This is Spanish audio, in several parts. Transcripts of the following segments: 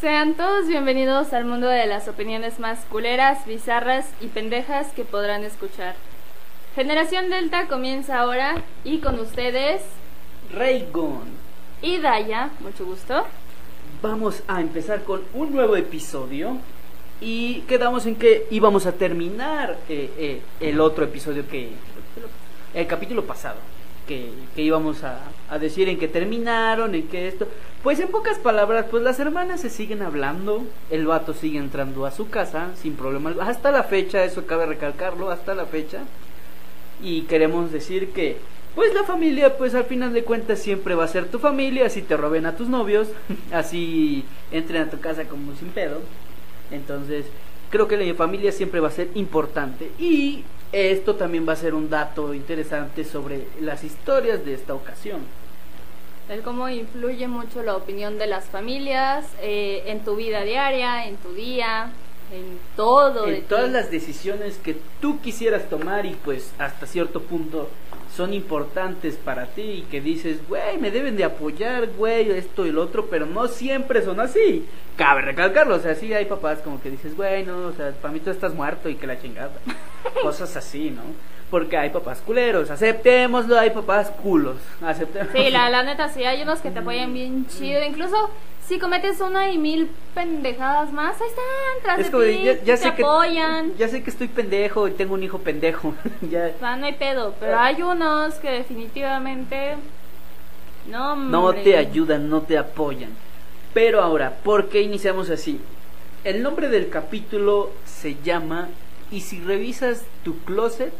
Sean todos bienvenidos al mundo de las opiniones más culeras, bizarras y pendejas que podrán escuchar. Generación Delta comienza ahora y con ustedes Raygon. y Daya, mucho gusto. Vamos a empezar con un nuevo episodio y quedamos en que íbamos a terminar eh, eh, el otro episodio que el capítulo pasado que, que íbamos a, a decir en que terminaron, en que esto, pues en pocas palabras, pues las hermanas se siguen hablando, el vato sigue entrando a su casa sin problema, hasta la fecha, eso cabe recalcarlo, hasta la fecha, y queremos decir que pues la familia pues al final de cuentas siempre va a ser tu familia, así te roben a tus novios, así entren a tu casa como sin pedo. Entonces, creo que la familia siempre va a ser importante y esto también va a ser un dato interesante sobre las historias de esta ocasión. El cómo influye mucho la opinión de las familias eh, en tu vida diaria, en tu día, en todo. de En todas ti. las decisiones que tú quisieras tomar y pues hasta cierto punto son importantes para ti y que dices, güey, me deben de apoyar, güey, esto y el otro, pero no siempre son así. Cabe recalcarlo, o sea, sí hay papás como que dices, güey, no, o sea, para mí tú estás muerto y que la chingada. Cosas así, ¿no? Porque hay papás culeros, aceptémoslo, hay papás culos, aceptémoslo. Sí, la, la neta, sí, hay unos que te apoyan bien chido. Incluso si cometes una y mil pendejadas más, ahí están, tras Es de como de, ti, ya, ya te sé que apoyan. ya sé que estoy pendejo y tengo un hijo pendejo. ya O sea, no hay pedo, pero hay unos que definitivamente no, no te ayudan, no te apoyan. Pero ahora, ¿por qué iniciamos así? El nombre del capítulo se llama Y si revisas tu closet,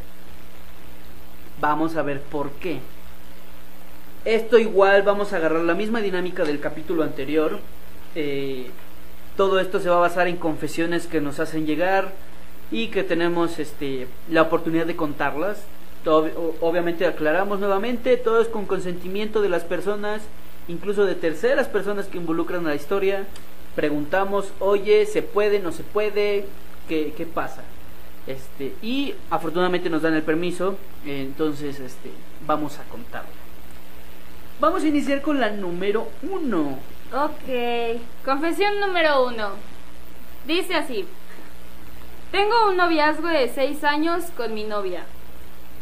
vamos a ver por qué. Esto igual vamos a agarrar la misma dinámica del capítulo anterior. Eh, todo esto se va a basar en confesiones que nos hacen llegar y que tenemos este, la oportunidad de contarlas. Obviamente aclaramos nuevamente, todo es con consentimiento de las personas, incluso de terceras personas que involucran la historia. Preguntamos, oye, ¿se puede, no se puede? ¿Qué, qué pasa? Este, y afortunadamente nos dan el permiso, entonces este, vamos a contarlo. Vamos a iniciar con la número uno. Ok, confesión número uno. Dice así. Tengo un noviazgo de seis años con mi novia,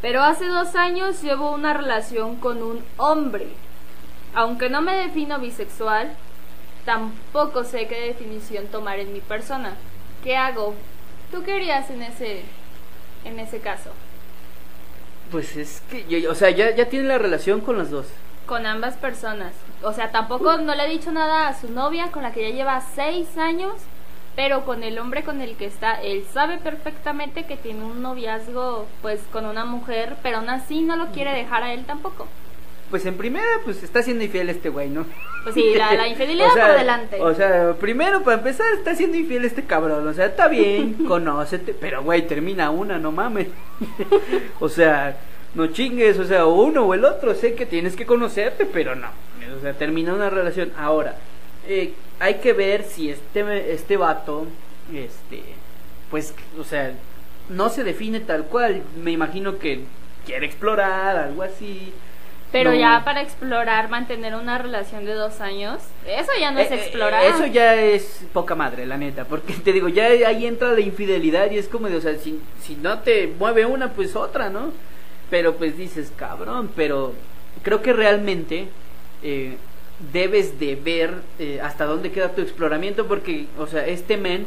pero hace dos años llevo una relación con un hombre. Aunque no me defino bisexual, tampoco sé qué definición tomar en mi persona. ¿Qué hago? ¿Tú qué harías en ese, en ese caso? Pues es que, yo- o sea, ya, ya tiene la relación con las dos. Con ambas personas. O sea, tampoco no le ha dicho nada a su novia con la que ya lleva seis años, pero con el hombre con el que está, él sabe perfectamente que tiene un noviazgo pues con una mujer, pero aún así no lo quiere dejar a él tampoco. Pues en primera, pues está siendo infiel este güey, ¿no? Pues sí, la, la infidelidad O sea, por delante. O sea, primero, para empezar, está siendo infiel este cabrón. O sea, está bien, conócete. Pero, güey, termina una, no mames. o sea, no chingues. O sea, o uno o el otro. Sé que tienes que conocerte, pero no. O sea, termina una relación. Ahora, eh, hay que ver si este, este vato, este, pues, o sea, no se define tal cual. Me imagino que quiere explorar, algo así. Pero no. ya para explorar, mantener una relación de dos años, eso ya no es Eh, eh, explorar. Eso ya es poca madre, la neta. Porque te digo, ya ahí entra la infidelidad y es como de, o sea, si, si no te mueve una, pues otra, ¿no? Pero pues dices, cabrón, pero creo que realmente eh, debes de ver eh, hasta dónde queda tu exploramiento. Porque, o sea, este men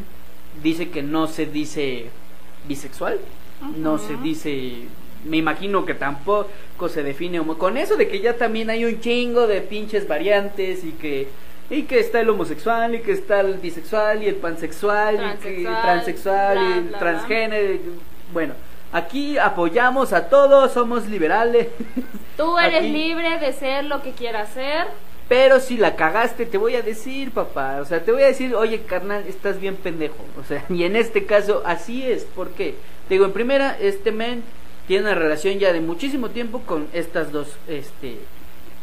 dice que no se dice bisexual, no se dice me imagino que tampoco se define homo con eso de que ya también hay un chingo de pinches variantes y que y que está el homosexual y que está el bisexual y el pansexual y que Transexual, bla, y el transgénero bueno aquí apoyamos a todos somos liberales. Tú eres Aquí- libre de ser lo que quieras ser. pero si la cagaste te voy a decir papá o sea te voy a decir oye carnal estás bien pendejo o sea y en este caso así es porque te digo en primera este men tiene una relación ya de muchísimo tiempo con estas dos este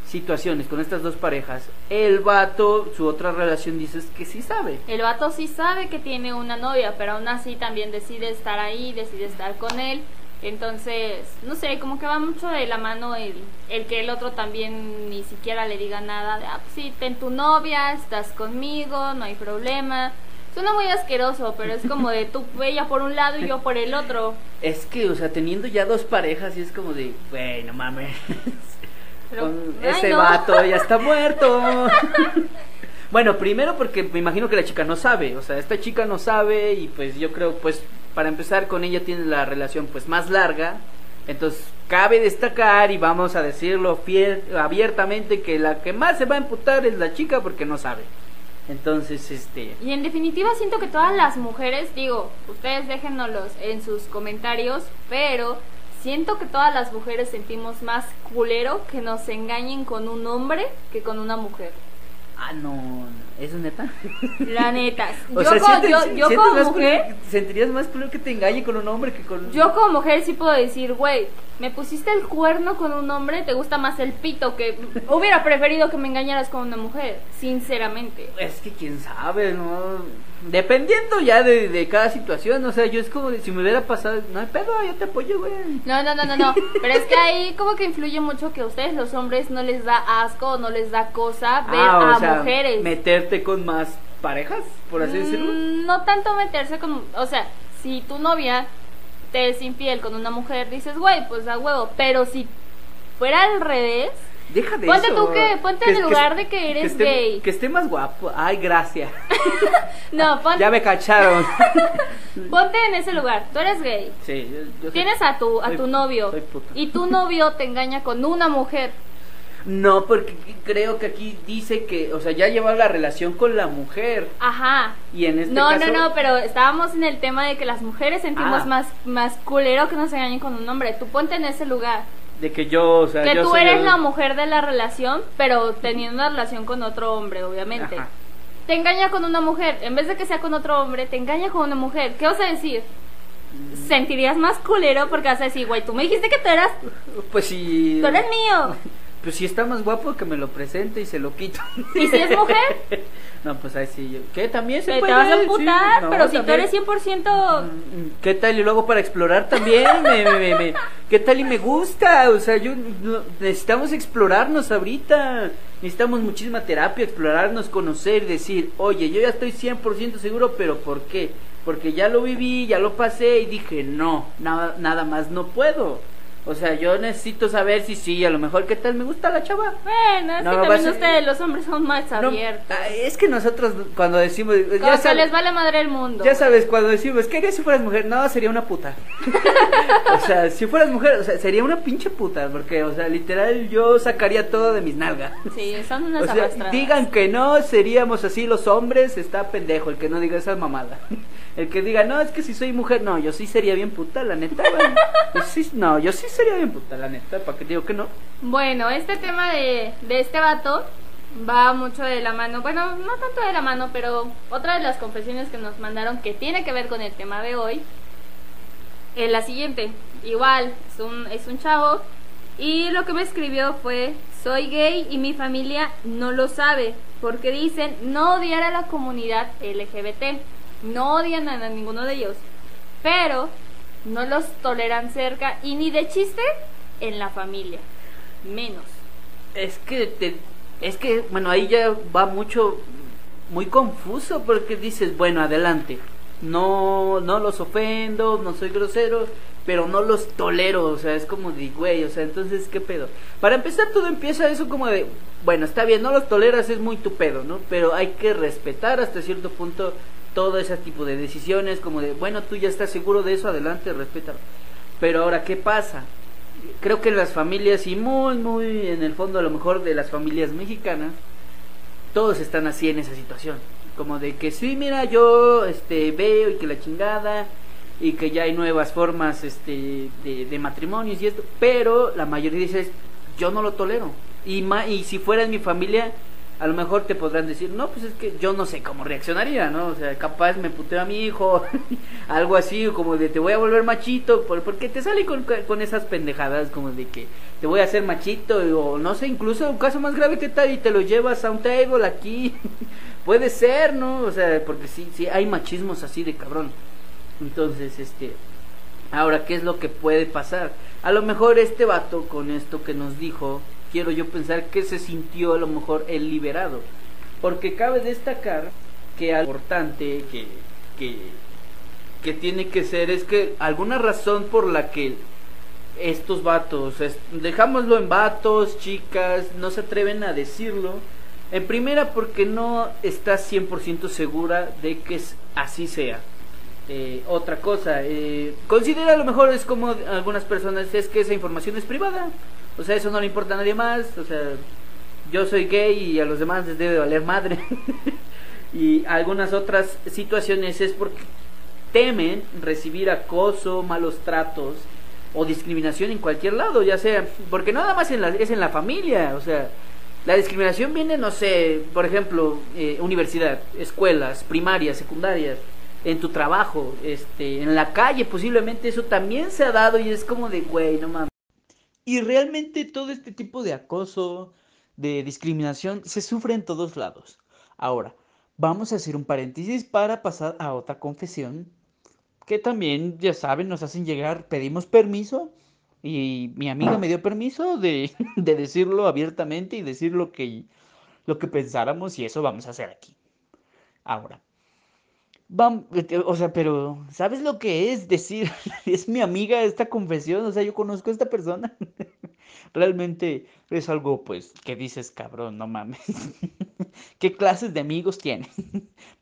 situaciones con estas dos parejas el vato su otra relación dices que sí sabe El vato sí sabe que tiene una novia, pero aún así también decide estar ahí, decide estar con él. Entonces, no sé, como que va mucho de la mano el, el que el otro también ni siquiera le diga nada de, ah, pues sí, ten tu novia, estás conmigo, no hay problema. Suena muy asqueroso, pero es como de tú ella por un lado y yo por el otro. Es que, o sea, teniendo ya dos parejas, y es como de, güey, no mames. Pero, Con ay, ese no. vato ya está muerto. bueno, primero porque me imagino que la chica no sabe, o sea, esta chica no sabe y pues yo creo, pues, para empezar con ella tiene la relación pues más larga. Entonces, cabe destacar y vamos a decirlo fiel, abiertamente que la que más se va a emputar es la chica porque no sabe. Entonces, este, Y en definitiva siento que todas las mujeres, digo, ustedes déjennoslos en sus comentarios, pero siento que todas las mujeres sentimos más culero que nos engañen con un hombre que con una mujer. Ah no, eso es neta. La neta. Yo, sea, co- sientes- yo, como mujer, culero- sentirías más culero que te engañe con un hombre que con yo como mujer sí puedo decir, güey, me pusiste el cuerno con un hombre, te gusta más el pito que hubiera preferido que me engañaras con una mujer, sinceramente. Es que quién sabe, ¿no? Dependiendo ya de, de cada situación, o sea, yo es como si me hubiera pasado, no hay pedo, yo te apoyo, güey. No, no, no, no, no. Pero es que ahí como que influye mucho que a ustedes los hombres no les da asco o no les da cosa ver Ah, o a sea, mujeres. meterte con más parejas, por así decirlo. Mm, No tanto meterse con... O sea, si tu novia te es infiel con una mujer, dices, güey, pues a huevo. Pero si fuera al revés... Deja de Ponte eso. tú que- ponte en el lugar de que eres esté, gay. Que esté más guapo. Ay, gracias. No, pon- ya me cacharon. ponte en ese lugar. Tú eres gay. sí, yo, yo soy- Tienes a tu, a soy- tu novio. soy puto. Y tu novio te engaña con una mujer. No, porque creo que aquí dice que, o sea, ya lleva la relación con la mujer. Ajá. Y en este no, caso. no, no, pero estábamos en el tema de que las mujeres sentimos Ah. más, más culero que nos engañen con un hombre. Tú ponte en ese lugar. De que yo, o sea, que yo tú soy eres el- la mujer de la relación, pero teniendo una relación con otro hombre, obviamente. Ajá. Te engaña con una mujer. En vez de que sea con otro hombre, te engaña con una mujer. ¿Qué vas a decir? Mm. Sentirías más culero porque vas a decir, güey, tú me dijiste que tú eras, Pues si. tú eres mío. Pues si está más guapo que me lo presente y se lo quito. ¿Y si es mujer? No, pues ahí sí. yo- ¿Qué? También se Te, te puede. vas a sí, no, pero si tú también. eres 100%... Mm, ¿Qué tal? Y luego para explorar también. me, me- me- me- ¿Qué tal? Y me gusta. O sea, yo no- necesitamos explorarnos ahorita. Necesitamos muchísima terapia, explorarnos, conocer, decir, oye, yo ya estoy 100% seguro, pero ¿por qué? Porque ya lo viví, ya lo pasé y dije, no, nada, nada más no puedo. O sea, yo necesito saber si sí, a lo mejor, ¿qué tal? Me gusta la chava. Bueno, es No, que también ser- ustedes, los hombres, son más abiertos. es que nosotros cuando decimos, Como ya que sabes, les vale madre el mundo. ya sabes, cuando decimos, ¿qué harías si fueras mujer? No, sería una puta. o sea, si fueras mujer, o sea, sería una pinche puta, porque, o sea, literal, yo sacaría todo de mis nalgas. Sí, son unas O sea, arrastradas. digan que no, seríamos así los hombres, está pendejo el que no diga esa mamada. El que diga, no, es que si soy mujer, no, yo sí sería bien puta, la neta. Yo sí, no, yo sí sería bien puta, la neta, ¿para qué digo que no? Bueno, este tema de, de este vato va mucho de la mano, bueno, no tanto de la mano, pero otra de las confesiones que nos mandaron que tiene que ver con el tema de hoy es la siguiente. Igual, es un, es un chavo y lo que me escribió fue, soy gay y mi familia no lo sabe, porque dicen no odiar a la comunidad LGBT, no odian a ninguno de ellos, pero no los toleran cerca y ni de chiste en la familia, menos. Es que te, es que bueno ahí ya va mucho muy confuso porque dices bueno adelante no no los ofendo no soy grosero pero no los tolero o sea es como de güey o sea entonces qué pedo para empezar todo empieza eso como de bueno está bien no los toleras es muy tu pedo no pero hay que respetar hasta cierto punto todo ese tipo de decisiones como de bueno tú ya estás seguro de eso adelante respétalo pero ahora qué pasa creo que en las familias y muy, muy en el fondo a lo mejor de las familias mexicanas, todos están así en esa situación. Como de que sí, mira, yo este, veo y que la chingada y que ya hay nuevas formas este, de, de matrimonios y esto, pero la mayoría dice, yo no lo tolero. Y, ma, y si fuera en mi familia, a lo mejor te podrán decir, no, pues es que yo no sé cómo reaccionaría, ¿no? O sea, capaz me puteo a mi hijo, algo así, como de te voy a volver machito, por- porque te sale con, con esas pendejadas, como de que te voy a hacer machito, o no sé, incluso un caso más grave que tal, y te lo llevas a un table aquí, puede ser, ¿no? O sea, porque sí, sí, hay machismos así de cabrón. Entonces, este, Ahora, ¿qué es lo que puede pasar? A lo mejor este vato con esto que nos dijo, quiero yo pensar que se sintió a lo mejor el liberado. Porque cabe destacar que algo importante que, que, que tiene que ser es que alguna razón por la que estos vatos, dejámoslo en vatos, chicas, no se atreven a decirlo. En primera porque no está 100% segura de que así sea. Eh, otra cosa, eh, considera a lo mejor es como algunas personas, es que esa información es privada. O sea, eso no le importa a nadie más. O sea, yo soy gay y a los demás les debe valer madre. y algunas otras situaciones es porque temen recibir acoso, malos tratos o discriminación en cualquier lado, ya sea, porque nada más en la, es en la familia, o sea, la discriminación viene, no sé, por ejemplo, eh, universidad, escuelas, primarias, secundarias, en tu trabajo, este, en la calle, posiblemente eso también se ha dado y es como de, güey, no mames. Y realmente todo este tipo de acoso, de discriminación, se sufre en todos lados. Ahora, vamos a hacer un paréntesis para pasar a otra confesión que también, ya saben, nos hacen llegar, pedimos permiso y mi amiga me dio permiso de, de decirlo abiertamente y decir lo que, lo que pensáramos y eso vamos a hacer aquí. Ahora, vamos, o sea, pero ¿sabes lo que es decir? Es mi amiga esta confesión, o sea, yo conozco a esta persona. Realmente es algo, pues, que dices, cabrón, no mames. ¿Qué clases de amigos tiene?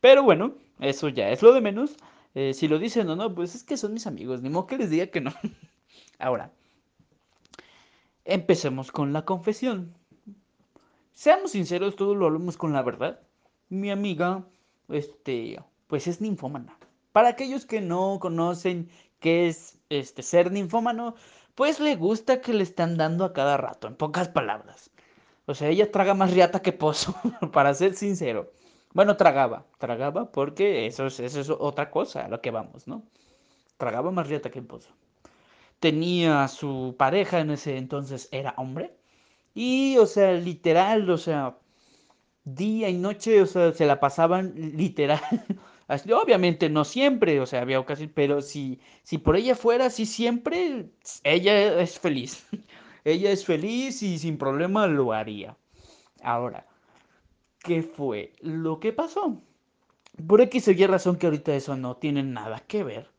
Pero bueno, eso ya es lo de menos. Eh, si lo dicen o no, pues es que son mis amigos, ni modo que les diga que no. Ahora, empecemos con la confesión. Seamos sinceros, todos lo hablamos con la verdad. Mi amiga, este, pues es ninfómana. Para aquellos que no conocen qué es este ser ninfómano, pues le gusta que le están dando a cada rato, en pocas palabras. O sea, ella traga más riata que pozo, para ser sincero. Bueno, tragaba, tragaba porque eso es, eso es otra cosa a lo que vamos, ¿no? Tragaba más rieta que pozo. Tenía su pareja en ese entonces, era hombre. Y, o sea, literal, o sea, día y noche, o sea, se la pasaban literal. Obviamente no siempre, o sea, había ocasiones, pero si, si por ella fuera así siempre, ella es feliz. ella es feliz y sin problema lo haría. Ahora, qué fue lo que pasó. Por X o Y razón que ahorita eso no tiene nada que ver.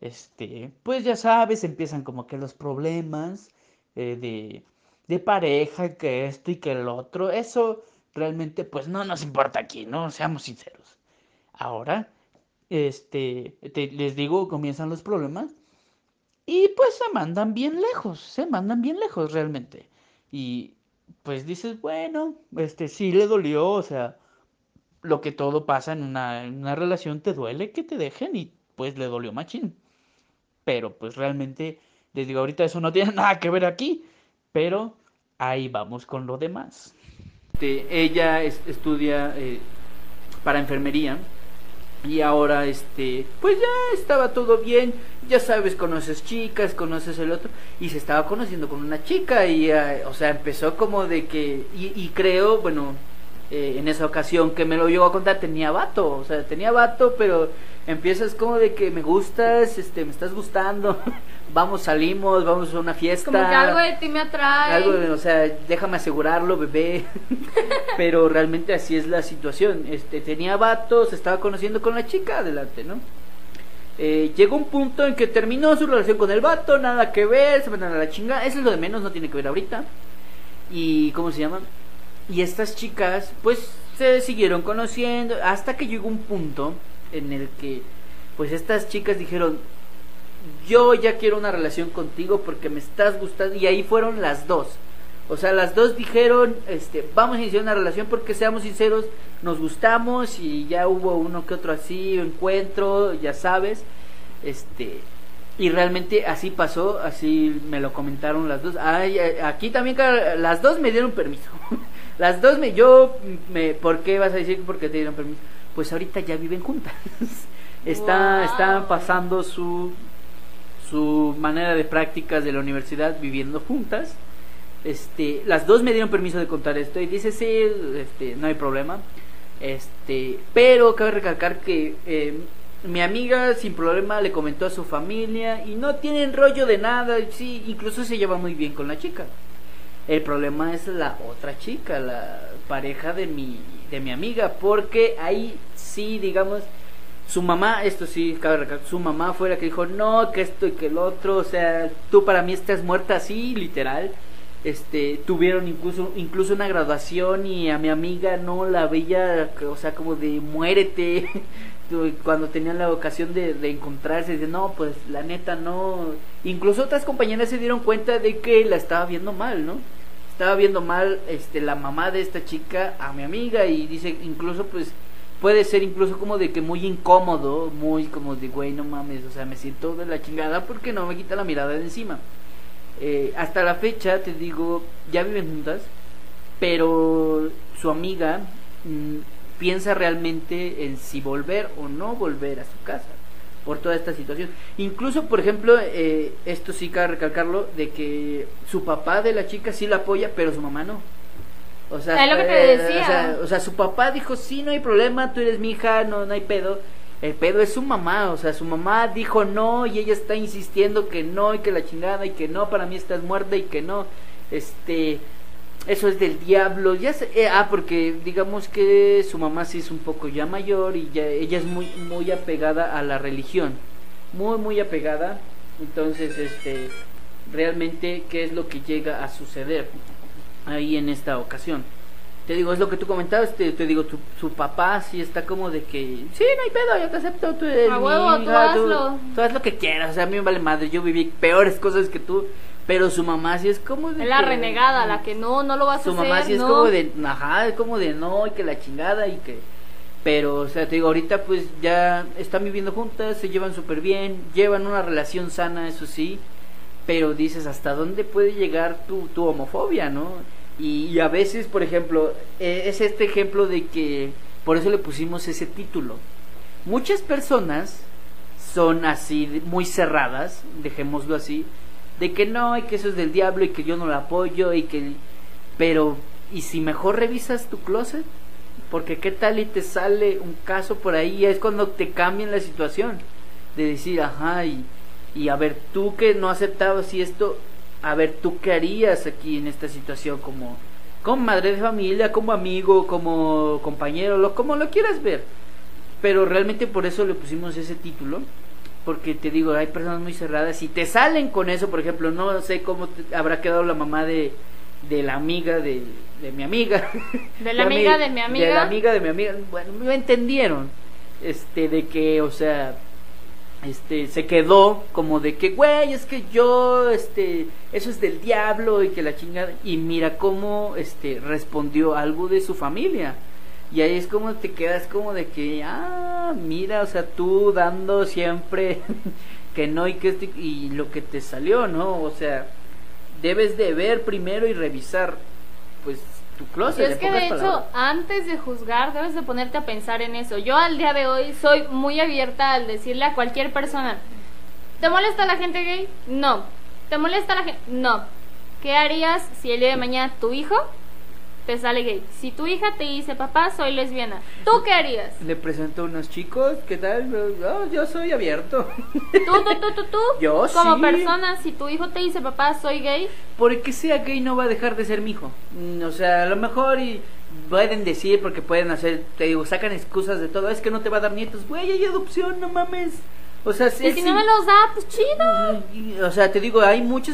Este, pues ya sabes, empiezan como que los problemas eh, de, de pareja, que esto y que el otro. Eso realmente pues no nos importa aquí, ¿no? Seamos sinceros. Ahora, este, les digo, comienzan los problemas. Y pues se mandan bien lejos, se mandan bien lejos realmente. Y pues dices, bueno, este sí le dolió, o sea, lo que todo pasa en una, en una relación te duele que te dejen y pues le dolió machín. Pero pues realmente, les digo, ahorita eso no tiene nada que ver aquí, pero ahí vamos con lo demás. ella estudia eh, para enfermería y ahora este pues ya estaba todo bien. Ya sabes conoces chicas conoces el otro. Y se estaba conociendo con una chica y eh, o sea empezó como de que y, creo bueno eh, en esa ocasión que me lo llegó a contar tenía vato o sea tenía vato pero empiezas como de que me gustas este me estás gustando vamos, salimos, vamos a una fiesta. Como que algo de ti me atrae. Algo, o sea, déjame asegurarlo, bebé. Pero realmente así es la situación. Este, tenía vatos, estaba conociendo con la chica, adelante, ¿no? Eh, llegó un punto en que terminó su relación con el vato, nada que ver, se mandan a la chingada. Eso es lo de menos, no tiene que ver ahorita. Y, ¿cómo se llama? Y estas chicas, pues, se siguieron conociendo hasta que llegó un punto en el que, pues, estas chicas dijeron, yo ya quiero una relación contigo porque me estás gustando. Y ahí fueron las dos. O sea, las dos dijeron, este, vamos a iniciar una relación porque seamos sinceros, nos gustamos y ya hubo uno que otro así, encuentro, ya sabes. Este, y realmente así pasó, así me lo comentaron las dos. Ay, aquí también las dos me dieron permiso. las dos me yo me ¿por qué vas a decir que porque te dieron permiso? Pues ahorita ya viven juntas. Está, Están pasando su su manera de prácticas de la universidad viviendo juntas. Este, las dos me dieron permiso de contar esto y dice sí, este, no hay problema. Este, pero cabe recalcar que eh, mi amiga sin problema le comentó a su familia y no tienen rollo de nada, sí, incluso se lleva muy bien con la chica. El problema es la otra chica, la pareja de mi, de mi amiga, porque ahí sí, digamos, su mamá, esto sí, su mamá fue la que dijo, no, que esto y que el otro, o sea, tú para mí estás muerta así, literal. Este, tuvieron incluso, incluso una graduación y a mi amiga no la veía, o sea, como de muérete, cuando tenían la ocasión de, encontrarse, no, pues la neta no. Incluso otras compañeras se dieron cuenta de que la estaba viendo mal, ¿no? Estaba viendo mal este, la mamá de esta chica a mi amiga y dice, incluso pues puede ser incluso como de que muy incómodo, muy como de, güey, no mames, o sea, me siento de la chingada porque no me quita la mirada de encima. Eh, hasta la fecha, te digo, ya viven juntas, pero su amiga mm, piensa realmente en si volver o no volver a su casa por toda esta situación. Incluso, por ejemplo, eh, esto sí cabe recalcarlo, de que su papá de la chica sí la apoya, pero su mamá no. O sea, es lo que te eh, decía. O sea, su papá dijo, sí, no hay problema, tú eres mi hija, no, no hay pedo. El pedo es su mamá, o sea, su mamá dijo no y ella está insistiendo que no y que la chingada y que no, para mí estás muerta y que no. Este, eso es del diablo. Ya sé, eh, ah, porque digamos que su mamá sí es un poco ya mayor y ya ella es muy muy apegada a la religión. Muy muy apegada. Entonces, este realmente qué es lo que llega a suceder ahí en esta ocasión. Te digo, es lo que tú comentabas, te, te digo, tu, su papá sí está como de que, sí, no hay pedo, yo te acepto, tú eres a huevo, tú hazlo. Tú, haz lo que quieras, o sea, a mí me vale madre, yo viví peores cosas que tú, pero su mamá sí es como de. Es la renegada, la que no, no lo vas a hacer. Su mamá sí es como de, ajá, es como de no, y que la chingada, y que. Pero, o sea, te digo, ahorita pues ya están viviendo juntas, se llevan súper bien, llevan una relación sana, eso sí, pero dices, ¿hasta dónde puede llegar tu, tu homofobia, no? Y, y a veces, por ejemplo, e, es este ejemplo de que, por eso le pusimos ese título. Muchas personas son así, muy cerradas, dejémoslo así, de que no, y que eso es del diablo y que yo no lo apoyo y que... Pero, ¿y si mejor revisas tu closet? Porque qué tal y te sale un caso por ahí, es cuando te cambian la situación, de decir, ajá, y, y a ver, tú que no aceptabas y esto, a ver, tú qué harías aquí en esta situación como, como madre de familia, como amigo, como compañero, lo, como lo quieras ver. Pero realmente por eso le pusimos ese título, porque te digo, hay personas muy cerradas y te salen con eso, por ejemplo, no sé cómo habrá quedado la mamá de, de la amiga de, de mi amiga. De la amiga de mi amiga. De la amiga de mi amiga. Bueno, me entendieron. Este, de que, o sea, este, se quedó como de que, güey, es que yo, este, eso es del diablo y que la chingada. Y mira cómo, este, respondió algo de su familia. Y ahí es como te quedas como de que, ah, mira, o sea, tú dando siempre que no y que este, y lo que te salió, ¿no? O sea, debes de ver primero y revisar, pues, tu closet. Y es que de hecho, antes de juzgar, debes de ponerte a pensar en eso. Yo al día de hoy soy muy abierta al decirle a cualquier persona, ¿te molesta la gente gay? No. ¿Te molesta la gente? No. ¿Qué harías si el día de mañana tu hijo te sale gay. Si tu hija te dice, papá, soy lesbiana, ¿tú qué harías? Le presento a unos chicos, ¿qué tal? yo soy abierto. ¿Tú, tú, tú, tú, tú? Yo Como persona, si tu hijo te dice, papá, soy gay. Porque sea gay no va a dejar de ser mi hijo. Mm, o sea, a lo mejor y pueden decir, porque pueden hacer, te digo, sacan excusas de todo, es que no te va a dar nietos. Güey, hay adopción, no mames. O sea, si no me los da, pues chido. o sea, te digo, hay mucha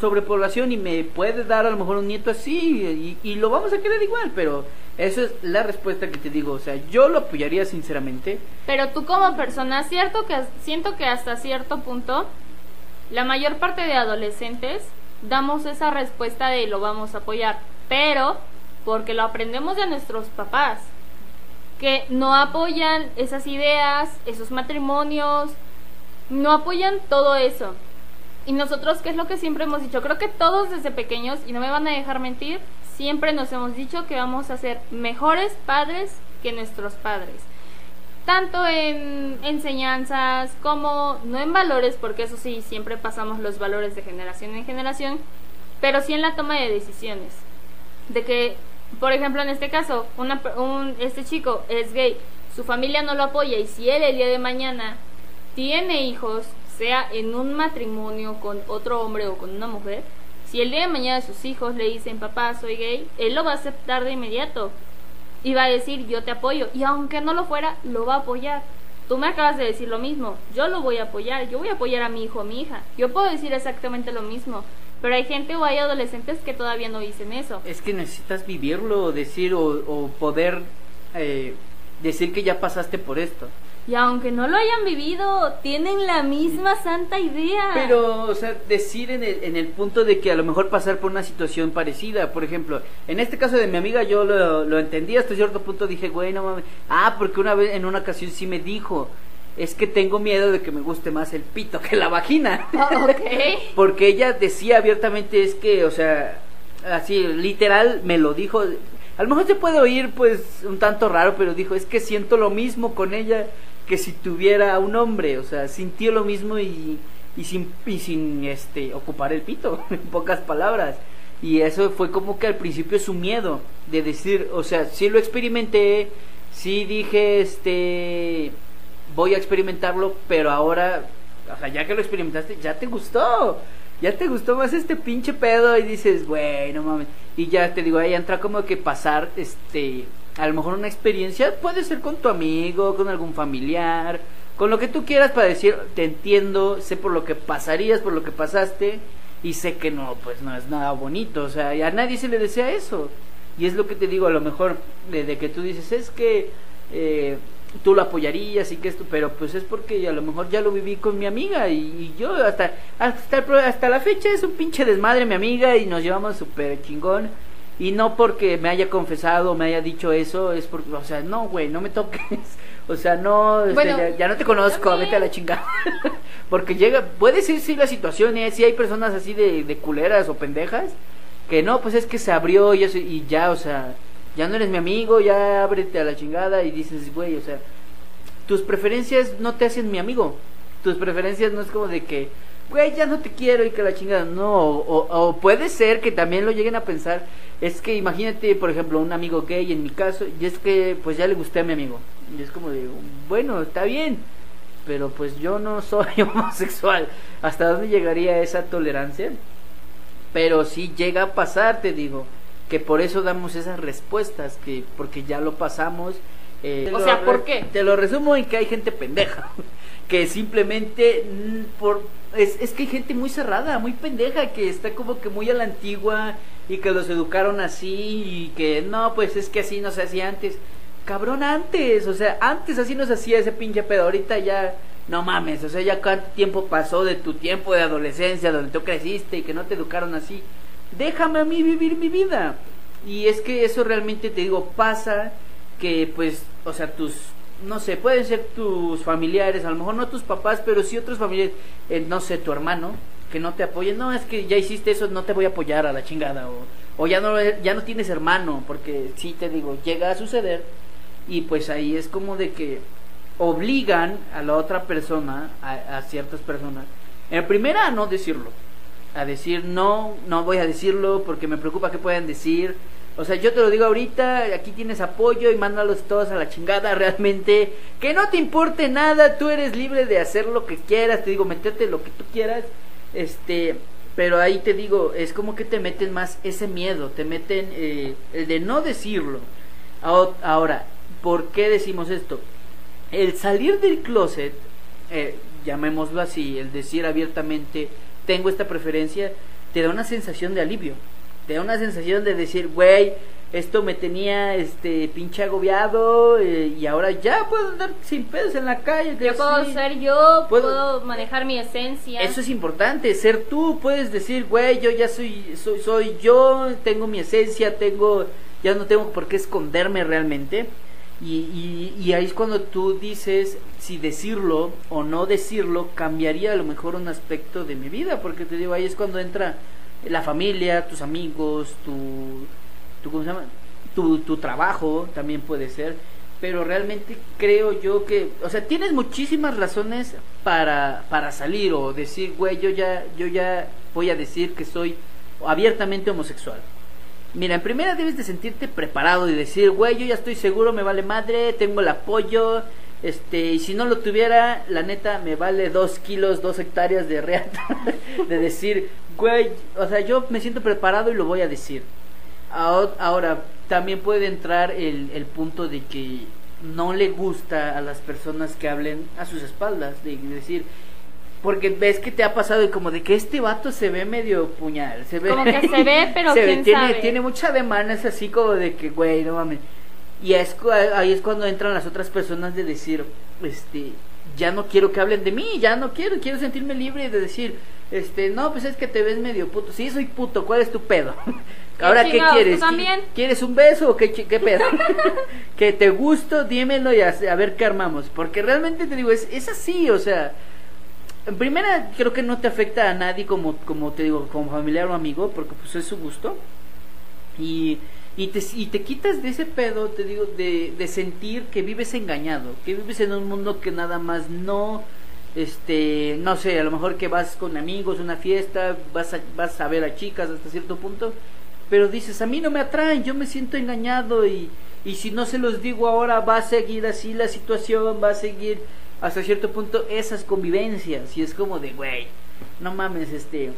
sobrepoblación y me puede dar a lo mejor un nieto así y, lo vamos a querer igual, pero eso es la respuesta que te digo. O sea, yo lo apoyaría sinceramente. Pero tú como persona, cierto que siento que hasta cierto punto la mayor parte de adolescentes damos esa respuesta de lo vamos a apoyar, pero porque lo aprendemos de nuestros papás que no apoyan esas ideas, esos matrimonios, no apoyan todo eso. Y nosotros, ¿qué es lo que siempre hemos dicho? Creo que todos desde pequeños, y no me van a dejar mentir, siempre nos hemos dicho que vamos a ser mejores padres que nuestros padres. Tanto en enseñanzas como, no en valores, porque eso sí, siempre pasamos los valores de generación en generación, pero sí en la toma de decisiones. De que, por ejemplo, en este caso, este chico es gay, su familia no lo apoya y si él el día de mañana tiene hijos, sea en un matrimonio con otro hombre o con una mujer, si el día de mañana sus hijos le dicen, papá, soy gay, él lo va a aceptar de inmediato. Y va a decir, yo te apoyo. Y aunque no lo fuera, lo va a apoyar. Tú me acabas de decir lo mismo. Yo lo voy a apoyar. Yo voy a apoyar a mi hijo o a mi hija. Yo puedo decir exactamente lo mismo. Pero hay gente o hay adolescentes que todavía no dicen eso. Es que necesitas vivirlo, decir o, o poder eh, decir que ya pasaste por esto. Y aunque no lo hayan vivido, tienen la misma santa idea. Pero, o sea, decir en el, en el punto de que a lo mejor pasar por una situación parecida, por ejemplo, en este caso de mi amiga yo lo, lo entendí hasta cierto punto, dije, güey, no mames, ah, porque una vez, en una ocasión sí me dijo, es que tengo miedo de que me guste más el pito que la vagina. Ok. porque ella decía abiertamente, es que, o sea, así, literal, me lo dijo, a lo mejor se puede oír pues un tanto raro, pero dijo, es que siento lo mismo con ella que si tuviera un hombre, o sea, sintió lo mismo y, y sin, y sin este, ocupar el pito, en pocas palabras. Y eso fue como que al principio su miedo de decir, o sea, sí lo experimenté, sí dije, este, voy a experimentarlo, pero ahora, o sea, ya que lo experimentaste, ya te gustó, ya te gustó más este pinche pedo y dices, güey, no mames. Y ya te digo, ahí entra como que pasar, este, a lo mejor una experiencia, puede ser con tu amigo, con algún familiar, con lo que tú quieras para decir, te entiendo, sé por lo que pasarías, por lo que pasaste, y sé que no, pues no es nada bonito, o sea, a nadie se le desea eso. Y es lo que te digo, a lo mejor, de, de que tú dices, es que eh, tú lo apoyarías y que esto, pero pues es porque a lo mejor ya lo viví con mi amiga y, y yo hasta, hasta, hasta la fecha es un pinche desmadre mi amiga y nos llevamos súper chingón. Y no porque me haya confesado o me haya dicho eso, es porque, o sea, no, güey, no me toques. O sea, no, este, ya, ya no te conozco, también. vete a la chingada. porque llega, puede ser sí la situación, ¿eh? Si hay personas así de, de culeras o pendejas, que no, pues es que se abrió y, eso, y ya, o sea, ya no eres mi amigo, ya ábrete a la chingada y dices, güey, o sea, tus preferencias no te hacen mi amigo. Tus preferencias no es como de que, güey, ya no te quiero y que la chingada. No, o, o puede ser que también lo lleguen a pensar. Es que imagínate, por ejemplo, un amigo gay en mi caso, y es que pues ya le gusté a mi amigo. Y es como de, bueno, está bien, pero pues yo no soy homosexual. ¿Hasta dónde llegaría esa tolerancia? Pero sí llega a pasar, te digo, que por eso damos esas respuestas, que porque ya lo pasamos. eh, O sea, ¿por qué? Te lo resumo en que hay gente pendeja, que simplemente mm, por es, es que hay gente muy cerrada, muy pendeja, que está como que muy a la antigua y que los educaron así y que no, pues es que así no se hacía antes. Cabrón, antes, o sea, antes así no se hacía ese pinche pedo, ahorita ya no mames, o sea, ya cuánto tiempo pasó de tu tiempo de adolescencia donde tú creciste y que no te educaron así. Déjame a mí vivir mi vida. Y es que eso realmente te digo, pasa que pues, o sea, tus, no sé, pueden ser tus familiares, a lo mejor no tus papás, pero sí otros familiares, eh, no sé, tu hermano, que no te apoyen, no, es que ya hiciste eso, no te voy a apoyar a la chingada, o, o ya, no, ya no tienes hermano, porque sí te digo, llega a suceder, y pues ahí es como de que obligan a la otra persona, a, a ciertas personas, en primera a no decirlo, a decir no, no voy a decirlo porque me preocupa que puedan decir. O sea, yo te lo digo ahorita, aquí tienes apoyo y mándalos todos a la chingada realmente. Que no te importe nada, tú eres libre de hacer lo que quieras, te digo, meterte lo que tú quieras. Este, pero ahí te digo, es como que te meten más ese miedo, te meten eh, el de no decirlo. Ahora, ¿por qué decimos esto? El salir del closet, eh, llamémoslo así, el decir abiertamente, tengo esta preferencia, te da una sensación de alivio. Te da una sensación de decir, güey, esto me tenía este pinche agobiado eh, y ahora ya puedo andar sin pedos en la calle. que Yo puedo sí". ser yo, Puedo- puedo, manejar mi esencia. Eso es importante, ser tú, puedes decir, güey, yo ya soy, soy, soy yo, tengo mi esencia, tengo, ya no tengo por qué esconderme realmente. Y, y, y ahí es cuando tú dices si decirlo o no decirlo cambiaría a lo mejor un aspecto de mi vida, porque te digo, ahí es cuando entra la familia, tus amigos, tu, tu, ¿cómo se llama? tu, tu trabajo también puede ser, pero realmente creo yo que, o sea, tienes muchísimas razones para, para salir o decir, güey, yo ya, yo ya voy a decir que soy abiertamente homosexual. Mira, en primera debes de sentirte preparado y decir, güey, yo ya estoy seguro, me vale madre, tengo el apoyo, este, y si no lo tuviera, la neta, me vale dos kilos, dos hectáreas de reata, de decir, güey, o sea, yo me siento preparado y lo voy a decir. Ahora, también puede entrar el, el punto de que no le gusta a las personas que hablen a sus espaldas, de decir, porque ves que te ha pasado y como de que este vato se ve medio puñal, se ve como que se ve, pero quién tiene, sabe. tiene mucha demanda, es así como de que, güey, no mames. Y es, ahí es cuando entran las otras personas de decir, este, ya no quiero que hablen de mí, ya no quiero, quiero sentirme libre de decir, este, no, pues es que te ves medio puto. Sí, soy puto, ¿cuál es tu pedo? Ahora, ¿qué quieres? también? ¿Quieres un beso o qué, qué pedo? que te gusto, dímelo y a, a, ver qué armamos. Porque realmente te digo, es, es así, o sea, en primera creo que no te afecta a nadie como, como te digo, como familiar o amigo, porque pues es su gusto. Y, y, te, y te quitas de ese pedo, te digo, de, de sentir que vives engañado, que vives en un mundo que nada más no este, no sé, a lo mejor que vas con amigos, una fiesta, vas a, vas a ver a chicas hasta cierto punto, pero dices, a mí no me atraen, yo me siento engañado y, y si no se los digo ahora va a seguir así la situación, va a seguir hasta cierto punto esas convivencias y es como de, güey, no mames, este,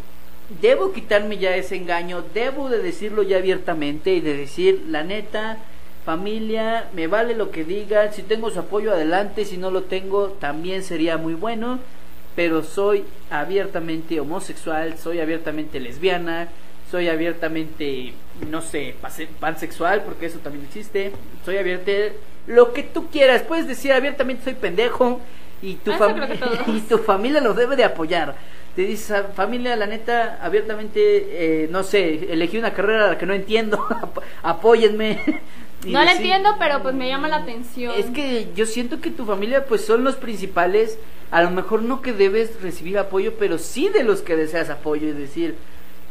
debo quitarme ya ese engaño, debo de decirlo ya abiertamente y de decir, la neta, familia, me vale lo que digan, si tengo su apoyo adelante, si no lo tengo también sería muy bueno, pero soy abiertamente homosexual, soy abiertamente lesbiana, soy abiertamente, no sé, pansexual, porque eso también existe, soy abierta, lo que tú quieras, puedes decir abiertamente soy pendejo y tu, familia y tu familia lo debe de apoyar. Te dices, familia, la neta, abiertamente, eh, no sé, elegí una carrera a la que no entiendo, apóyenme. No la entiendo, pero pues me llama la atención. Es que yo siento que tu familia pues son los principales, a lo mejor no que debes recibir apoyo, pero sí de los que deseas apoyo y decir,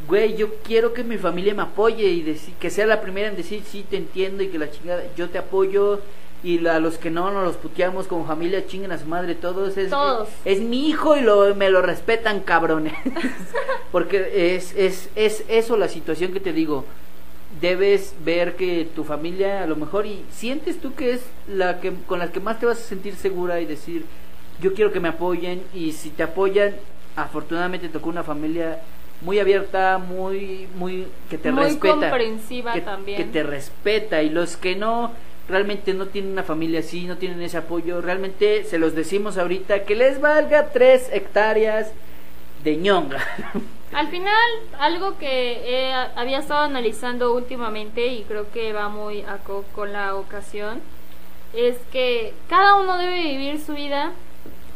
güey, yo quiero que mi familia me apoye y decir, que sea la primera en decir, sí, te entiendo y que la chingada, yo te apoyo y a los que no nos los puteamos como familia, chinguen a su madre todos. Es, todos. es, mi hijo y lo, me lo respetan, cabrones. Porque es, es, es eso la situación que te digo debes ver que tu familia a lo mejor y sientes tú que es la que con la que más te vas a sentir segura y decir yo quiero que me apoyen y si te apoyan afortunadamente tocó una familia muy abierta muy muy que te muy respeta comprensiva que, también. que te respeta y los que no realmente no tienen una familia así no tienen ese apoyo realmente se los decimos ahorita que les valga tres hectáreas de ñonga. Al final, algo que había estado analizando últimamente y creo que va muy a con la ocasión, es que cada uno debe vivir su vida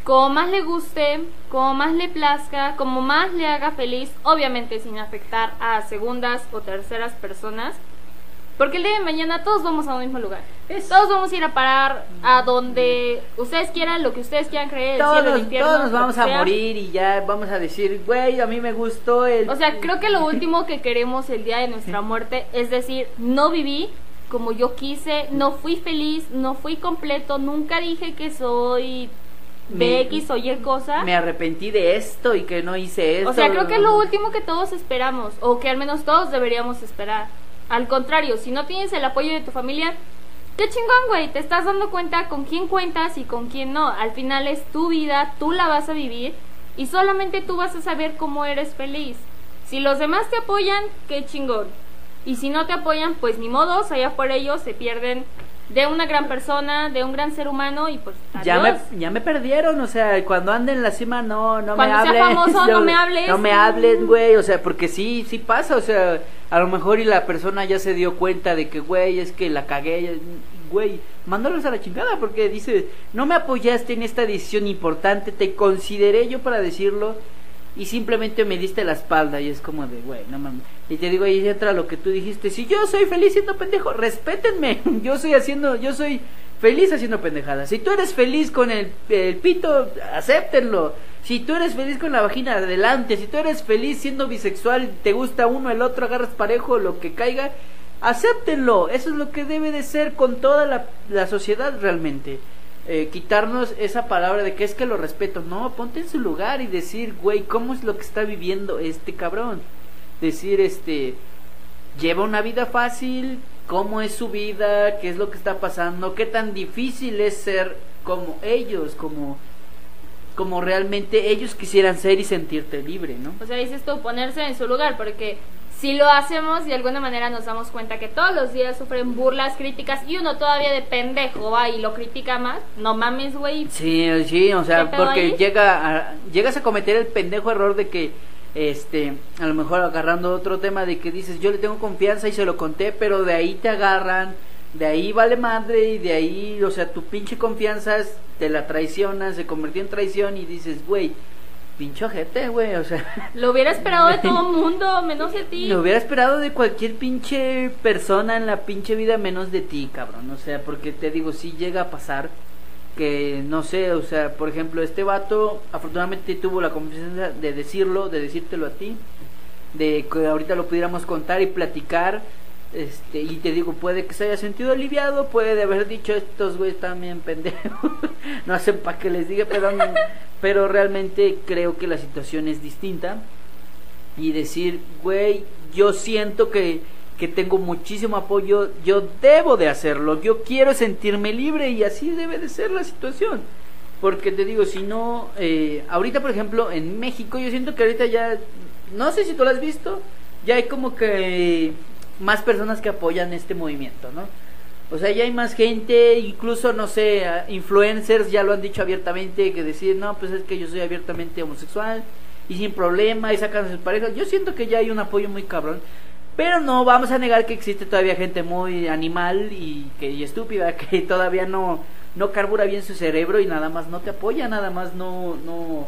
como más le guste, como más le plazca, como más le haga feliz, obviamente sin afectar a segundas o terceras personas, porque el día de mañana todos vamos a un mismo lugar. Todos vamos a ir a parar a donde ustedes quieran, lo que ustedes quieran creer. Todos, el cielo, el infierno, todos nos vamos a morir y ya vamos a decir, güey, a mí me gustó el... O sea, creo que lo último que queremos el día de nuestra muerte es decir, no viví como yo quise, no fui feliz, no fui completo, nunca dije que soy Me- BX o Y cosa. Me arrepentí de esto y que no hice esto. O sea, creo que es lo último que todos esperamos, o que al menos todos deberíamos esperar. Al contrario, si no tienes el apoyo de tu familia, qué chingón, güey, te estás dando cuenta con quién cuentas y con quién no. Al final es tu vida, tú la vas a vivir y solamente tú vas a saber cómo eres feliz. Si los demás te apoyan, qué chingón. Y si no te apoyan, pues ni modos, allá por ellos se pierden de una gran persona, de un gran ser humano y pues Ya me, ya me perdieron, o sea, cuando anden en la cima, no, no Cuando me sea hables. famoso, no me hables. No me hables, güey, o sea, porque sí, sí pasa, o sea, a lo mejor y la persona ya se dio cuenta de que, güey, es que la cagué, güey, mándalos a la chingada, porque dice, no me apoyaste en esta decisión importante, te consideré yo para decirlo, y simplemente me diste la espalda, y es como de, güey, no mames. Y te digo, ahí entra lo que tú dijiste, si yo soy feliz siendo pendejo, respétenme, yo soy haciendo, yo soy feliz haciendo pendejadas. Si tú eres feliz con el, el pito, acéptenlo. Si tú eres feliz con la vagina, adelante. Si tú eres feliz siendo bisexual, te gusta uno, el otro, agarras parejo, lo que caiga, acéptenlo. Eso es lo que debe de ser con toda la, la sociedad realmente. Eh, quitarnos esa palabra de que es que lo respeto. No, ponte en su lugar y decir, güey, ¿cómo es lo que está viviendo este cabrón? Decir, este, lleva una vida fácil, cómo es su vida, qué es lo que está pasando, qué tan difícil es ser como ellos, como como realmente ellos quisieran ser y sentirte libre, ¿no? O sea, dices tú, ponerse en su lugar, porque si lo hacemos de alguna manera nos damos cuenta que todos los días sufren burlas, críticas y uno todavía de pendejo va y lo critica más, no mames, güey. Sí, sí, o sea, porque llega a, llegas a cometer el pendejo error de que este, a lo mejor agarrando otro tema de que dices, yo le tengo confianza y se lo conté, pero de ahí te agarran, de ahí vale madre y de ahí, o sea, tu pinche confianza te la traiciona, se convirtió en traición y dices, güey, pinche ojete, güey, o sea. Lo hubiera esperado de todo mundo, menos de ti. Lo hubiera esperado de cualquier pinche persona en la pinche vida menos de ti, cabrón, o sea, porque te digo, si llega a pasar que no sé, o sea, por ejemplo, este vato afortunadamente tuvo la confianza de decirlo, de decírtelo a ti, de que ahorita lo pudiéramos contar y platicar, este, y te digo, puede que se haya sentido aliviado, puede haber dicho estos güeyes también pendejos, no hacen para que les diga, pero, pero realmente creo que la situación es distinta y decir, güey, yo siento que que tengo muchísimo apoyo, yo debo de hacerlo, yo quiero sentirme libre y así debe de ser la situación. Porque te digo, si no, eh, ahorita por ejemplo en México, yo siento que ahorita ya, no sé si tú lo has visto, ya hay como que más personas que apoyan este movimiento, ¿no? O sea, ya hay más gente, incluso, no sé, influencers ya lo han dicho abiertamente, que decir, no, pues es que yo soy abiertamente homosexual y sin problema y sacan a sus parejas. Yo siento que ya hay un apoyo muy cabrón. Pero no vamos a negar que existe todavía gente muy animal y, que, estúpida que todavía no, no carbura bien su cerebro y nada más no te apoya, nada más no, no,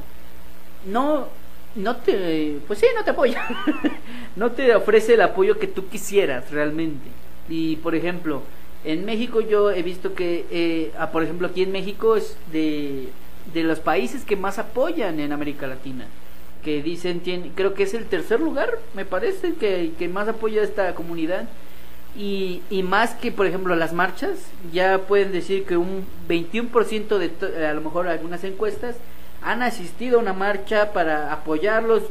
no, no te, pues sí, no te apoya, no te ofrece el apoyo que tú quisieras realmente. Y por ejemplo, en México yo he visto que, eh, por ejemplo, aquí en México es de, de los países que más apoyan en América Latina que dicen, creo que es el tercer lugar, me parece, que, que más apoya a esta comunidad. Y, y, más que, por ejemplo, las marchas, ya pueden decir que un 21% de, a lo mejor algunas encuestas, han asistido a una marcha para apoyarlos,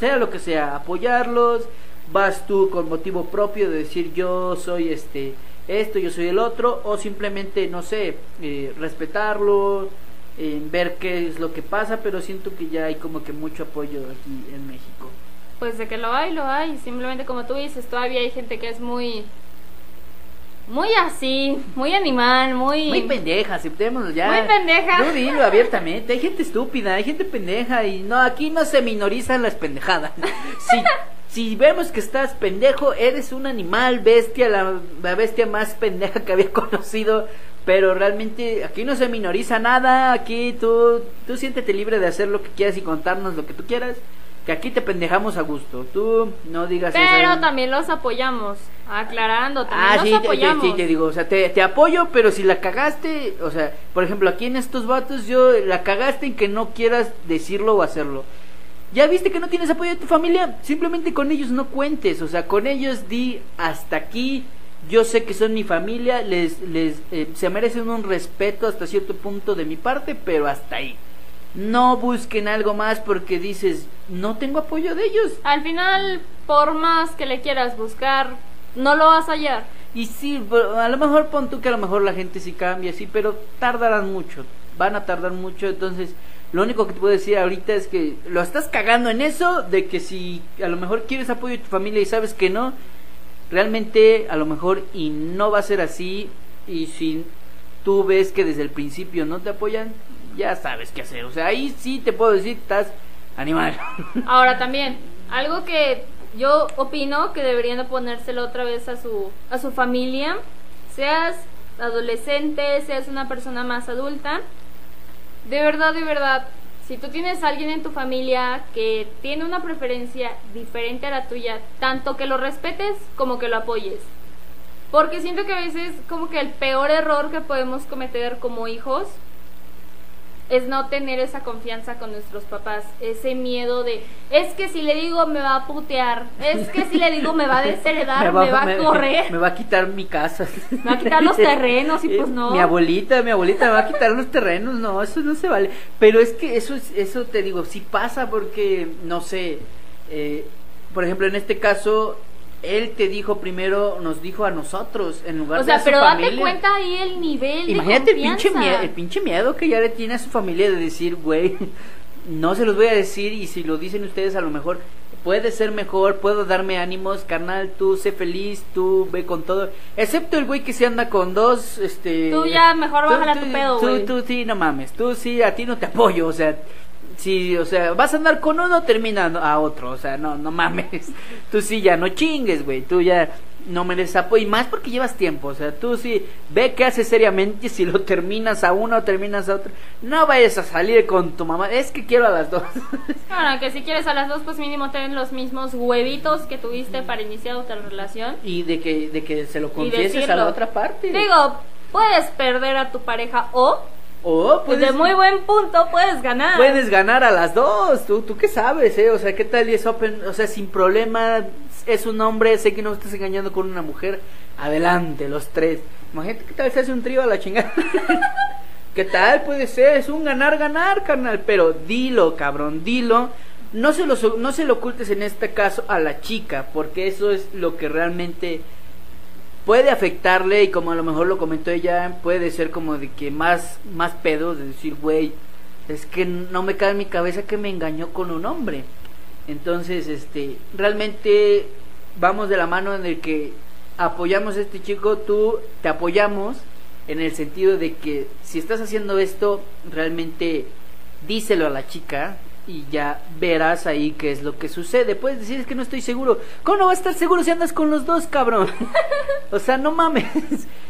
sea lo que sea, apoyarlos, vas tú con motivo propio de decir yo soy este esto, yo soy el otro, o simplemente, no sé, eh, respetarlo, en ver qué es lo que pasa, pero siento que ya hay como que mucho apoyo aquí en México. Pues de que lo hay, lo hay. Simplemente como tú dices, todavía hay gente que es muy... Muy así, muy animal, muy... Muy pendeja, aceptémoslo ya. Muy pendeja. No dilo abiertamente, hay gente estúpida, hay gente pendeja y no, aquí no se minorizan las pendejadas. Si, si vemos que estás pendejo, eres un animal, bestia, la, la bestia más pendeja que había conocido pero realmente aquí no se minoriza nada, aquí tú, tú siéntete libre de hacer lo que quieras y contarnos lo que tú quieras, que aquí te pendejamos a gusto, tú no digas Pero también los apoyamos, aclarando, también ah, los apoyamos. sí, te digo, o sea, te, te, apoyo, pero si la cagaste, o sea, por ejemplo, aquí en estos vatos yo la cagaste en que no quieras decirlo o hacerlo. Ya viste que no tienes apoyo de tu familia, simplemente con ellos no cuentes, o sea, con ellos di hasta aquí, yo sé que son mi familia, les, les eh, se merecen un respeto hasta cierto punto de mi parte, pero hasta ahí. No busquen algo más porque dices, no tengo apoyo de ellos. Al final, por más que le quieras buscar, no lo vas a hallar. Y sí, a lo mejor pon tú que a lo mejor la gente sí cambia, sí, pero tardarán mucho, van a tardar mucho, entonces lo único que te puedo decir ahorita es que lo estás cagando en eso, de que si a lo mejor quieres apoyo de tu familia y sabes que no, realmente a lo mejor y no va a ser así y si tú ves que desde el principio no te apoyan, ya sabes qué hacer. O sea, ahí sí te puedo decir, estás animal. Ahora también, algo que yo opino que deberían ponérselo otra vez a su a su familia, seas adolescente, seas una persona más adulta, de verdad, de verdad, si tú tienes alguien en tu familia que tiene una preferencia diferente a la tuya, tanto que lo respetes como que lo apoyes. Porque siento que a veces como que el peor error que podemos cometer como hijos es no tener esa confianza con nuestros papás, ese miedo de, es que si le digo me va a putear, es que si le digo me va a desheredar, me va, a correr. Me, va a quitar mi casa. Me va a quitar los terrenos y pues no. Mi abuelita, mi abuelita me va a quitar los terrenos, no, eso no se vale. Pero es que eso, eso te digo, sí pasa porque, no sé, eh, por ejemplo, en este caso, él te dijo primero, nos dijo a nosotros, en lugar O sea, de a su pero date familia. cuenta ahí el nivel Imagínate de el pinche, confianza. miedo, el pinche miedo que ya le tiene a su familia de decir, güey, no se los voy a decir y si lo dicen ustedes a lo mejor puede ser mejor, puedo darme ánimos, carnal, tú sé feliz, tú ve con todo, excepto el güey que se anda con dos, este... Tú ya mejor tú- bájala tú- tu pedo, tú- güey. Tú, sí, no mames, tú sí, a ti no te apoyo, o sea... Sí, o sea, vas a andar con uno, termina a otro, o sea, no, no mames. Tú sí ya no chingues, güey, tú ya no mereces apoyo, y más porque llevas tiempo, o sea, tú sí ve qué haces seriamente, si lo terminas a uno o terminas a otro, no vayas a salir con tu mamá, es que quiero a las dos. Bueno, que si quieres a las dos, pues mínimo ten los mismos huevitos que tuviste para iniciar otra relación. y de que, de que se lo confieses a la otra parte. Digo, puedes perder a tu pareja o, o pues de muy buen punto, puedes ganar. puedes ganar a las dos, tú, tú qué sabes, eh, o sea, qué tal y es open, o sea, sin problema, es un hombre, sé que no estás engañando con una mujer, adelante, los tres. Imagínate qué tal se hace un trío a la chingada. ¿Qué tal puede ser? Es un ganar-ganar, carnal. Pero dilo, cabrón, dilo. No se, lo, no se lo ocultes en este caso a la chica, porque eso es lo que realmente puede afectarle y como a lo mejor lo comentó ella, puede ser como de que más, más pedos, de decir, güey, es que no me cae en mi cabeza que me engañó con un hombre. Entonces, este, realmente vamos de la mano en el que apoyamos a este chico, tú te apoyamos en el sentido de que si estás haciendo esto, realmente díselo a la chica y ya verás ahí qué es lo que sucede. Puedes decir es que no estoy seguro. ¿Cómo no vas a estar seguro si andas con los dos, cabrón? o sea, no mames.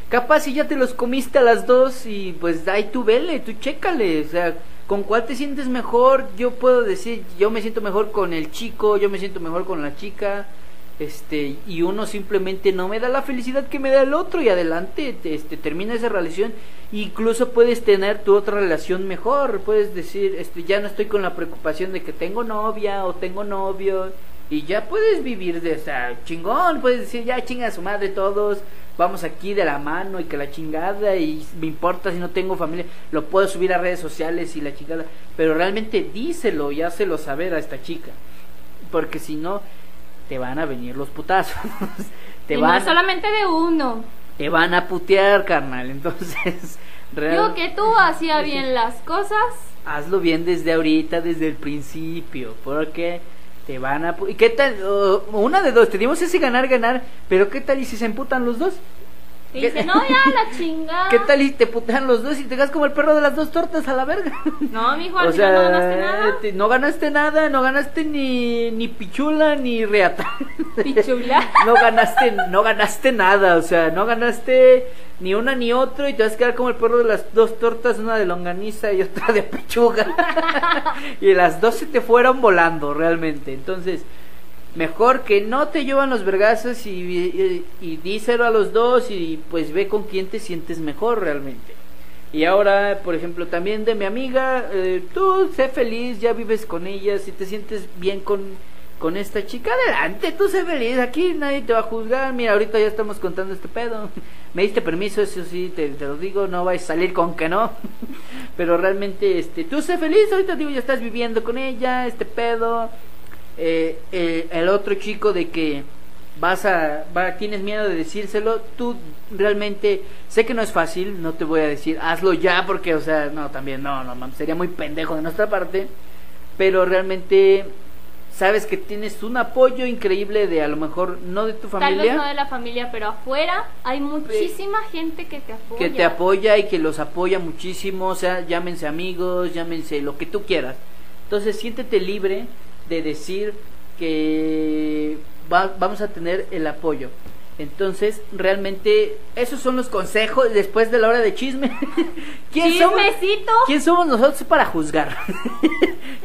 Capaz si ya te los comiste a las dos y pues ahí tú vele, tú chécale. O sea, ¿con cuál te sientes mejor? Yo puedo decir, yo me siento mejor con el chico, yo me siento mejor con la chica este y uno simplemente no me da la felicidad que me da el otro y adelante te- este termina esa relación. Incluso puedes tener tu otra relación mejor puedes decir este ya no estoy con la preocupación de que tengo novia o tengo novio y ya puedes vivir de esa chingón puedes decir ya chinga a su madre todos vamos aquí de la mano y que la chingada y me importa si no tengo familia lo puedo subir a redes sociales y la chingada. Pero realmente díselo y hácelo saber a esta chica porque si no te van a venir los putazos. te, y van, no solamente de uno. te van a putear, carnal. Entonces, Digo que tú hacías bien las cosas. hazlo bien desde ahorita, desde el principio. Porque te van a... ¿Y qué tal? Oh, una de dos, te dimos ese ganar-ganar. Pero ¿qué tal y si se emputan los dos? Y ¿Qué- dice, no, ya la chingada. ¿Qué tal y te putean los dos y te das como el perro de las dos tortas a la verga? No, mijo, al O final sea, no ganaste nada. te- no ganaste nada, no ganaste ni, ni pichula ni reata. Pichula. no ganaste, no ganaste nada, o sea, no ganaste ni una ni otro y te vas a quedar como el perro de las dos tortas, una de longaniza y otra de pechuga. y las dos se te fueron volando realmente. Entonces, mejor que no te llevan los vergazos y, díselo a los dos y pues ve con quién te sientes mejor realmente. Y ahora, por ejemplo, también de mi amiga, eh, tú sé feliz, ya vives con ella, si te sientes bien con, con esta chica, adelante, tú sé feliz, aquí nadie te va a juzgar, mira, ahorita ya estamos contando este pedo, me diste permiso, eso sí, te, te lo digo, no vais a salir con que no, pero realmente, este, tú sé feliz, ahorita digo, ya estás viviendo con ella, este pedo, eh, eh, el otro chico de que vas a va, tienes miedo de decírselo tú realmente sé que no es fácil no te voy a decir hazlo ya porque o sea no también no no sería muy pendejo de nuestra parte pero realmente sabes que tienes un apoyo increíble de a lo mejor no de tu Tal familia vez no de la familia, pero afuera hay muchísima gente que te apoya. que te apoya y que los apoya muchísimo, o sea, llámense amigos, llámense lo que tú quieras. Entonces, siéntete libre de decir que va- vamos a tener el apoyo. Entonces, realmente, esos son los consejos después de la hora de chisme. ¿Quién somos. ¿Quién nosotros para juzgar?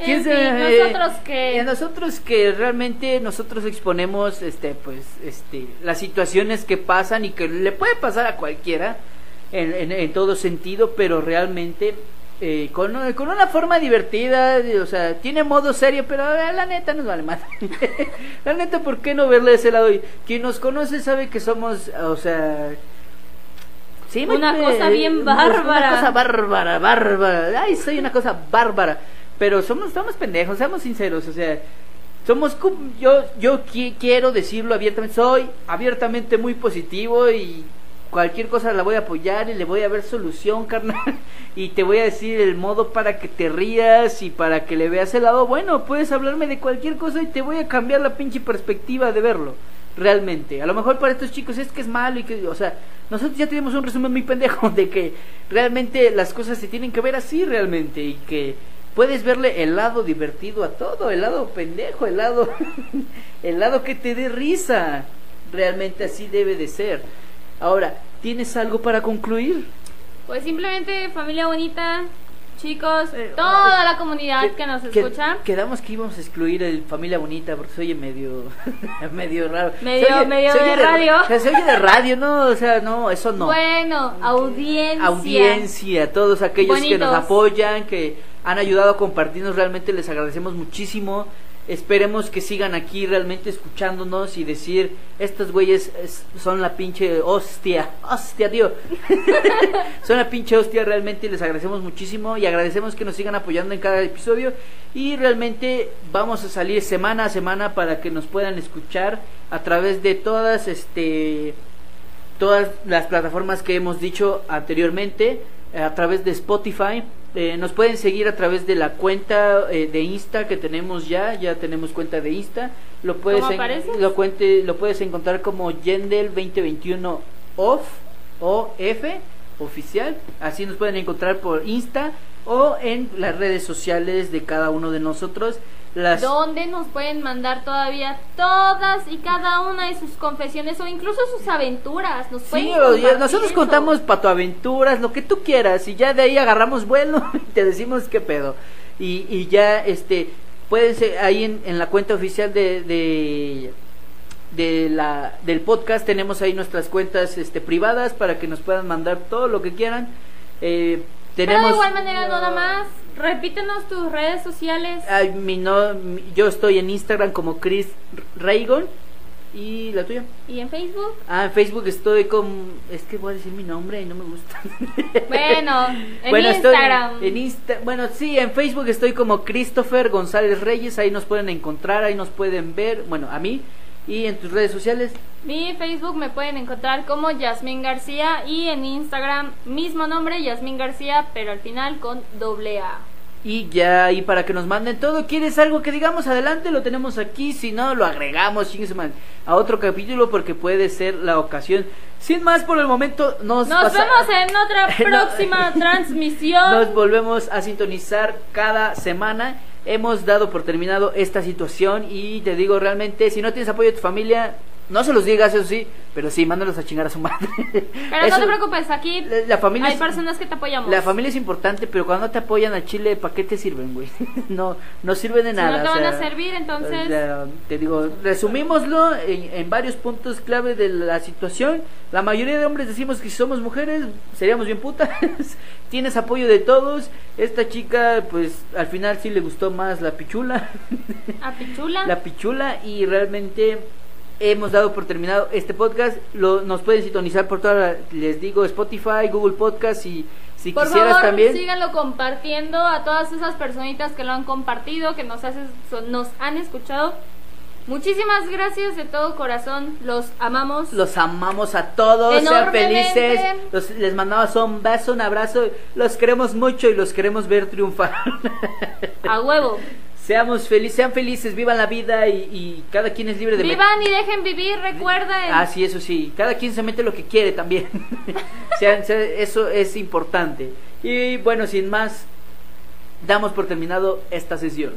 En se- fin, nosotros que- eh, nosotros que realmente nosotros exponemos este pues este las situaciones que pasan y que le puede pasar a cualquiera en, en- en todo sentido pero realmente eh, con, con una forma divertida o sea tiene modo serio pero eh, la neta nos vale más la neta por qué no verle ese lado y quien nos conoce sabe que somos o sea Sí, Una me- cosa bien bárbara. Una cosa bárbara, bárbara. Ay, soy una cosa bárbara. Pero somos, estamos pendejos, seamos sinceros. O sea, somos yo yo quiero decirlo abiertamente soy abiertamente muy positivo y cualquier cosa la voy a apoyar y le voy a ver solución carnal y te voy a decir el modo para que te rías y para que le veas el lado bueno puedes hablarme de cualquier cosa y te voy a cambiar la pinche perspectiva de verlo realmente a lo mejor para estos chicos es que es malo y que o sea nosotros ya tenemos un resumen muy pendejo de que realmente las cosas se tienen que ver así realmente y que puedes verle el lado divertido a todo, el lado pendejo, el lado, el lado que te dé risa. Realmente así debe de ser. Ahora, ¿tienes algo para concluir? Pues simplemente familia bonita, chicos, eh, toda la comunidad que, nos escucha. quedamos que íbamos a excluir el familia bonita porque soy medio medio raro. Medio, medio de, radio. se oye de radio, no, o sea, no, eso no. Bueno, audiencia. Audiencia, todos aquellos que nos apoyan, que han ayudado a compartirnos, realmente les agradecemos muchísimo. Esperemos que sigan aquí realmente escuchándonos y decir, estos güeyes son la pinche hostia, hostia, tío. son la pinche hostia realmente les agradecemos muchísimo y agradecemos que nos sigan apoyando en cada episodio y realmente vamos a salir semana a semana para que nos puedan escuchar a través de todas este todas las plataformas que hemos dicho anteriormente, a través de Spotify, eh, nos pueden seguir a través de la cuenta eh, de Insta que tenemos ya, ya tenemos cuenta de Insta. Lo puedes, lo, cuente, lo puedes encontrar como Yendel 2021 off o F oficial. Así nos pueden encontrar por Insta o en las redes sociales de cada uno de nosotros. Las... Donde nos pueden mandar todavía todas y cada una de sus confesiones o incluso sus aventuras. Nos sí, nosotros contamos patoaventuras, lo que tú quieras, y ya de ahí agarramos vuelo y te decimos qué pedo. Y, y ya, este, pueden ser ahí en, en la cuenta oficial de, de, de, la, del podcast, tenemos ahí nuestras cuentas este, privadas para que nos puedan mandar todo lo que quieran. Eh, tenemos, Pero de igual manera, nada más Repítenos tus redes sociales. Ay, mi no, yo estoy en Instagram como Chris Raygon. ¿Y la tuya? ¿Y en Facebook? Ah, en Facebook estoy con... Es que voy a decir mi nombre y no me gusta. Bueno, en Instagram. en Insta... Bueno, sí, en Facebook estoy como Christopher González Reyes. Ahí nos pueden encontrar, ahí nos pueden ver. Bueno, a mí. ¿Y en tus redes sociales? Mi Facebook me pueden encontrar como Yasmín García y en Instagram mismo nombre, Yasmín García, pero al final con doble A. Y ya, y para que nos manden todo, ¿quieres algo que digamos adelante? Lo tenemos aquí, si no, lo agregamos a otro capítulo porque puede ser la ocasión. Sin más por el momento, nos, nos vemos en otra próxima transmisión. Nos volvemos a sintonizar cada semana hemos dado por terminado esta situación y te digo realmente, si no tienes apoyo de tu familia, no se los digas, eso sí, pero sí, mándalos a chingar a su madre. Pero no te preocupes, aquí la, familia hay personas que te apoyamos. La familia es importante, pero cuando te apoyan a Chile, ¿para qué te sirven, güey? no, no sirven de nada. no te van a servir, entonces... te digo, resumímoslo en, en, varios puntos clave de la situación. La mayoría de hombres decimos que si somos mujeres, seríamos bien putas. Tienes apoyo de todos. Esta chica, pues, al final sí le gustó más la pichula. ¿A pichula? La pichula y realmente hemos dado por terminado este podcast. Lo, nos pueden sintonizar por toda, les digo, Spotify, Google Podcast y si por quisieras favor, también. síganlo compartiendo a todas esas personitas que lo han compartido, que nos, han escuchado. Muchísimas gracias de todo corazón, los amamos. Los amamos a todos, sean felices. les mandamos un beso, un abrazo. Los queremos mucho y los queremos ver triunfar. A huevo. Seamos felices, sean felices, vivan la vida y, cada quien es libre de... Vivan y dejen vivir, recuerden. Ah, sí, eso sí, cada quien se mete lo que quiere también. sean, eso es importante. Y bueno, sin más, damos por terminado esta sesión.